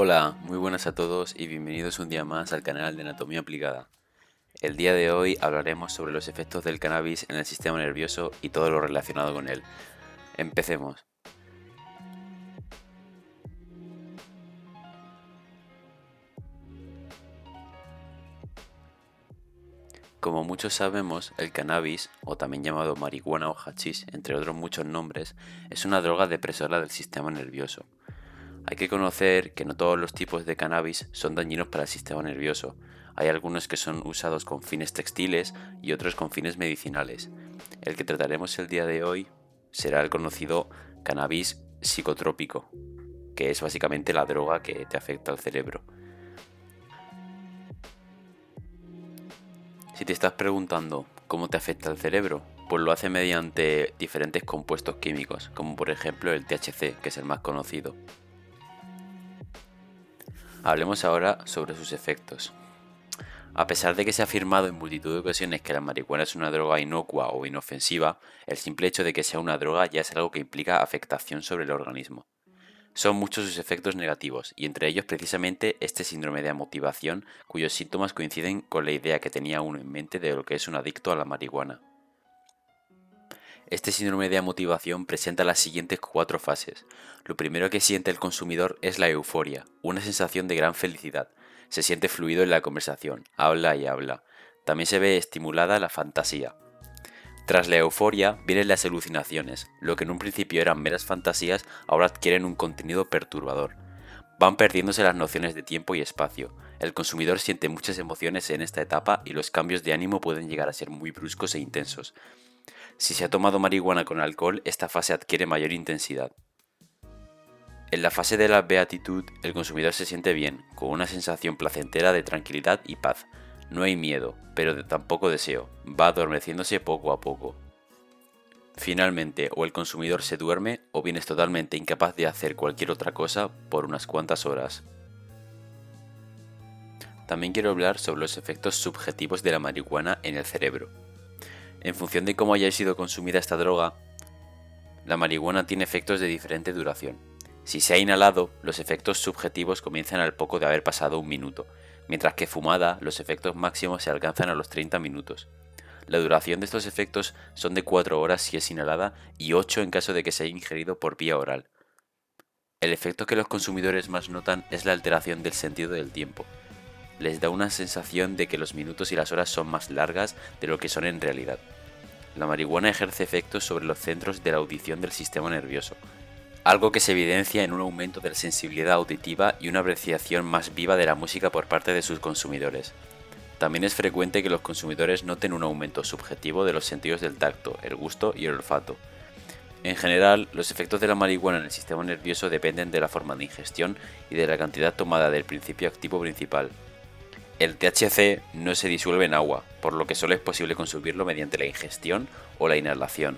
Hola, muy buenas a todos y bienvenidos un día más al canal de Anatomía Aplicada. El día de hoy hablaremos sobre los efectos del cannabis en el sistema nervioso y todo lo relacionado con él. Empecemos. Como muchos sabemos, el cannabis, o también llamado marihuana o hachís, entre otros muchos nombres, es una droga depresora del sistema nervioso. Hay que conocer que no todos los tipos de cannabis son dañinos para el sistema nervioso. Hay algunos que son usados con fines textiles y otros con fines medicinales. El que trataremos el día de hoy será el conocido cannabis psicotrópico, que es básicamente la droga que te afecta al cerebro. Si te estás preguntando cómo te afecta el cerebro, pues lo hace mediante diferentes compuestos químicos, como por ejemplo el THC, que es el más conocido. Hablemos ahora sobre sus efectos. A pesar de que se ha afirmado en multitud de ocasiones que la marihuana es una droga inocua o inofensiva, el simple hecho de que sea una droga ya es algo que implica afectación sobre el organismo. Son muchos sus efectos negativos, y entre ellos precisamente este síndrome de amotivación, cuyos síntomas coinciden con la idea que tenía uno en mente de lo que es un adicto a la marihuana. Este síndrome de amotivación presenta las siguientes cuatro fases. Lo primero que siente el consumidor es la euforia, una sensación de gran felicidad. Se siente fluido en la conversación, habla y habla. También se ve estimulada la fantasía, tras la euforia vienen las alucinaciones, lo que en un principio eran meras fantasías ahora adquieren un contenido perturbador. Van perdiéndose las nociones de tiempo y espacio. El consumidor siente muchas emociones en esta etapa y los cambios de ánimo pueden llegar a ser muy bruscos e intensos. Si se ha tomado marihuana con alcohol, esta fase adquiere mayor intensidad. En la fase de la beatitud, el consumidor se siente bien, con una sensación placentera de tranquilidad y paz. No hay miedo, pero tampoco deseo, va adormeciéndose poco a poco. Finalmente, o el consumidor se duerme o bien es totalmente incapaz de hacer cualquier otra cosa por unas cuantas horas. También quiero hablar sobre los efectos subjetivos de la marihuana en el cerebro. En función de cómo haya sido consumida esta droga, la marihuana tiene efectos de diferente duración. Si se ha inhalado, los efectos subjetivos comienzan al poco de haber pasado un minuto, mientras que fumada los efectos máximos se alcanzan a los 30 minutos. La duración de estos efectos son de 4 horas si es inhalada y 8 en caso de que se haya ingerido por vía oral. El efecto que los consumidores más notan es la alteración del sentido del tiempo. Les da una sensación de que los minutos y las horas son más largas de lo que son en realidad. La marihuana ejerce efectos sobre los centros de la audición del sistema nervioso, algo que se evidencia en un aumento de la sensibilidad auditiva y una apreciación más viva de la música por parte de sus consumidores. También es frecuente que los consumidores noten un aumento subjetivo de los sentidos del tacto, el gusto y el olfato. En general, los efectos de la marihuana en el sistema nervioso dependen de la forma de ingestión y de la cantidad tomada del principio activo principal. El THC no se disuelve en agua, por lo que solo es posible consumirlo mediante la ingestión o la inhalación.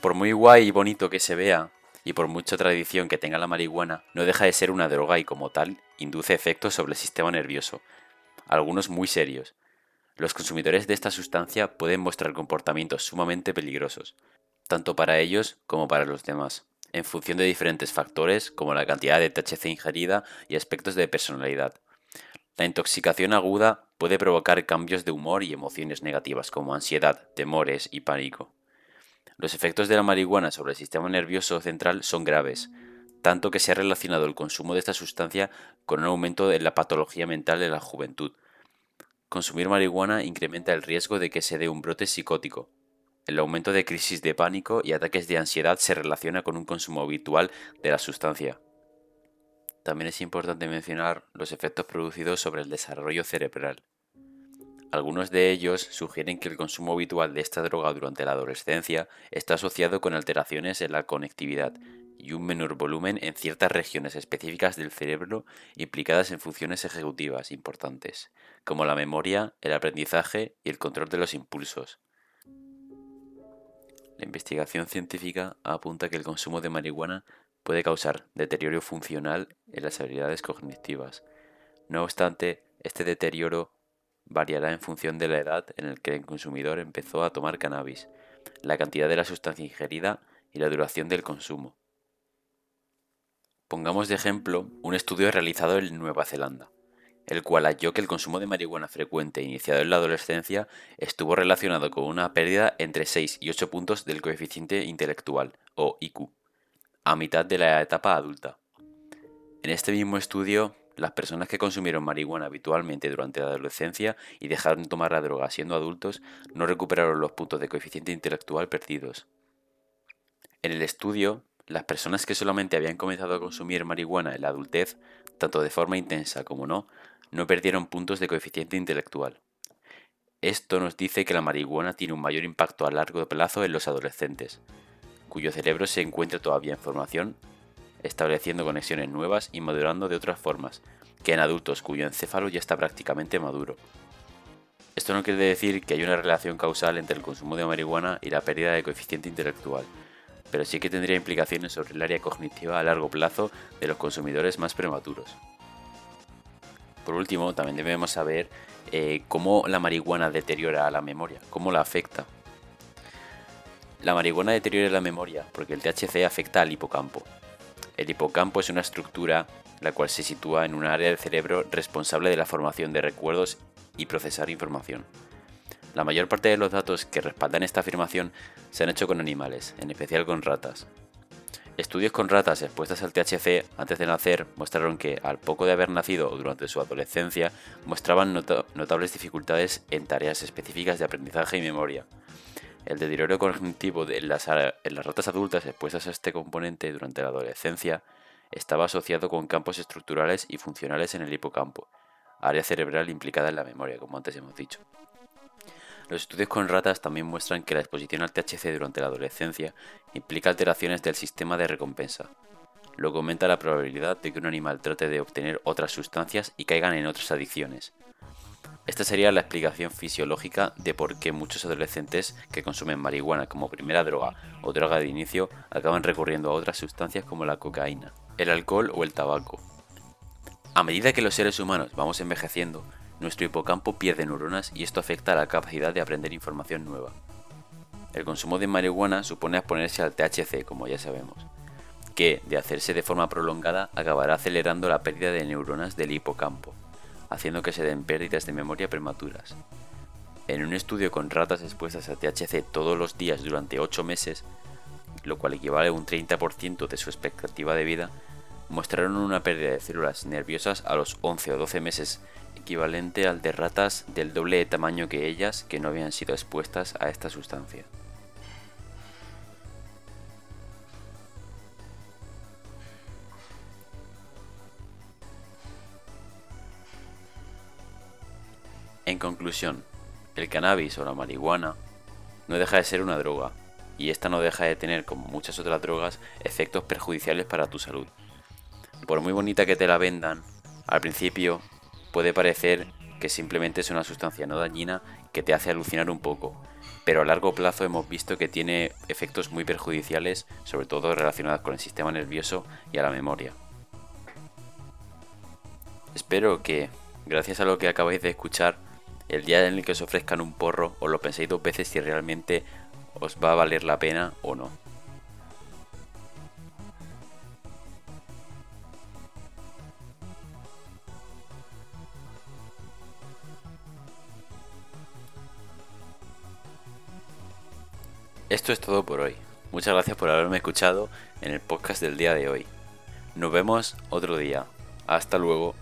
Por muy guay y bonito que se vea, y por mucha tradición que tenga la marihuana, no deja de ser una droga y como tal induce efectos sobre el sistema nervioso, algunos muy serios. Los consumidores de esta sustancia pueden mostrar comportamientos sumamente peligrosos, tanto para ellos como para los demás, en función de diferentes factores como la cantidad de THC ingerida y aspectos de personalidad. La intoxicación aguda puede provocar cambios de humor y emociones negativas como ansiedad, temores y pánico. Los efectos de la marihuana sobre el sistema nervioso central son graves, tanto que se ha relacionado el consumo de esta sustancia con un aumento en la patología mental en la juventud. Consumir marihuana incrementa el riesgo de que se dé un brote psicótico. El aumento de crisis de pánico y ataques de ansiedad se relaciona con un consumo habitual de la sustancia. También es importante mencionar los efectos producidos sobre el desarrollo cerebral. Algunos de ellos sugieren que el consumo habitual de esta droga durante la adolescencia está asociado con alteraciones en la conectividad y un menor volumen en ciertas regiones específicas del cerebro implicadas en funciones ejecutivas importantes, como la memoria, el aprendizaje y el control de los impulsos. La investigación científica apunta que el consumo de marihuana puede causar deterioro funcional en las habilidades cognitivas. No obstante, este deterioro variará en función de la edad en la que el consumidor empezó a tomar cannabis, la cantidad de la sustancia ingerida y la duración del consumo. Pongamos de ejemplo un estudio realizado en Nueva Zelanda, el cual halló que el consumo de marihuana frecuente iniciado en la adolescencia estuvo relacionado con una pérdida entre 6 y 8 puntos del coeficiente intelectual, o IQ, a mitad de la etapa adulta. En este mismo estudio, las personas que consumieron marihuana habitualmente durante la adolescencia y dejaron de tomar la droga siendo adultos no recuperaron los puntos de coeficiente intelectual perdidos. En el estudio, las personas que solamente habían comenzado a consumir marihuana en la adultez, tanto de forma intensa como no, no perdieron puntos de coeficiente intelectual. Esto nos dice que la marihuana tiene un mayor impacto a largo plazo en los adolescentes, cuyo cerebro se encuentra todavía en formación, estableciendo conexiones nuevas y madurando de otras formas, que en adultos cuyo encéfalo ya está prácticamente maduro. Esto no quiere decir que haya una relación causal entre el consumo de marihuana y la pérdida de coeficiente intelectual, pero sí que tendría implicaciones sobre el área cognitiva a largo plazo de los consumidores más prematuros. Por último, también debemos saber eh, cómo la marihuana deteriora la memoria, cómo la afecta. La marihuana deteriora la memoria porque el THC afecta al hipocampo. El hipocampo es una estructura la cual se sitúa en un área del cerebro responsable de la formación de recuerdos y procesar información. La mayor parte de los datos que respaldan esta afirmación se han hecho con animales, en especial con ratas. Estudios con ratas expuestas al THC antes de nacer mostraron que, al poco de haber nacido o durante su adolescencia, mostraban notables dificultades en tareas específicas de aprendizaje y memoria. El deterioro cognitivo de en las ratas adultas expuestas a este componente durante la adolescencia estaba asociado con campos estructurales y funcionales en el hipocampo, área cerebral implicada en la memoria, como antes hemos dicho. Los estudios con ratas también muestran que la exposición al THC durante la adolescencia implica alteraciones del sistema de recompensa, lo que aumenta la probabilidad de que un animal trate de obtener otras sustancias y caigan en otras adicciones. Esta sería la explicación fisiológica de por qué muchos adolescentes que consumen marihuana como primera droga o droga de inicio acaban recurriendo a otras sustancias como la cocaína, el alcohol o el tabaco. A medida que los seres humanos vamos envejeciendo, nuestro hipocampo pierde neuronas y esto afecta a la capacidad de aprender información nueva. El consumo de marihuana supone exponerse al THC, como ya sabemos, que, de hacerse de forma prolongada, acabará acelerando la pérdida de neuronas del hipocampo, haciendo que se den pérdidas de memoria prematuras. En un estudio con ratas expuestas a THC todos los días durante 8 meses, lo cual equivale a un 30% de su expectativa de vida, mostraron una pérdida de células nerviosas a los 11 o 12 meses equivalente al de ratas del doble de tamaño que ellas que no habían sido expuestas a esta sustancia. En conclusión, el cannabis o la marihuana no deja de ser una droga, y esta no deja de tener, como muchas otras drogas, efectos perjudiciales para tu salud. Por muy bonita que te la vendan, al principio puede parecer que simplemente es una sustancia no dañina que te hace alucinar un poco, pero a largo plazo hemos visto que tiene efectos muy perjudiciales, sobre todo relacionados con el sistema nervioso y a la memoria. Espero que, gracias a lo que acabáis de escuchar, el día en el que os ofrezcan un porro os lo penséis dos veces si realmente os va a valer la pena o no. Esto es todo por hoy. Muchas gracias por haberme escuchado en el podcast del día de hoy. Nos vemos otro día. Hasta luego.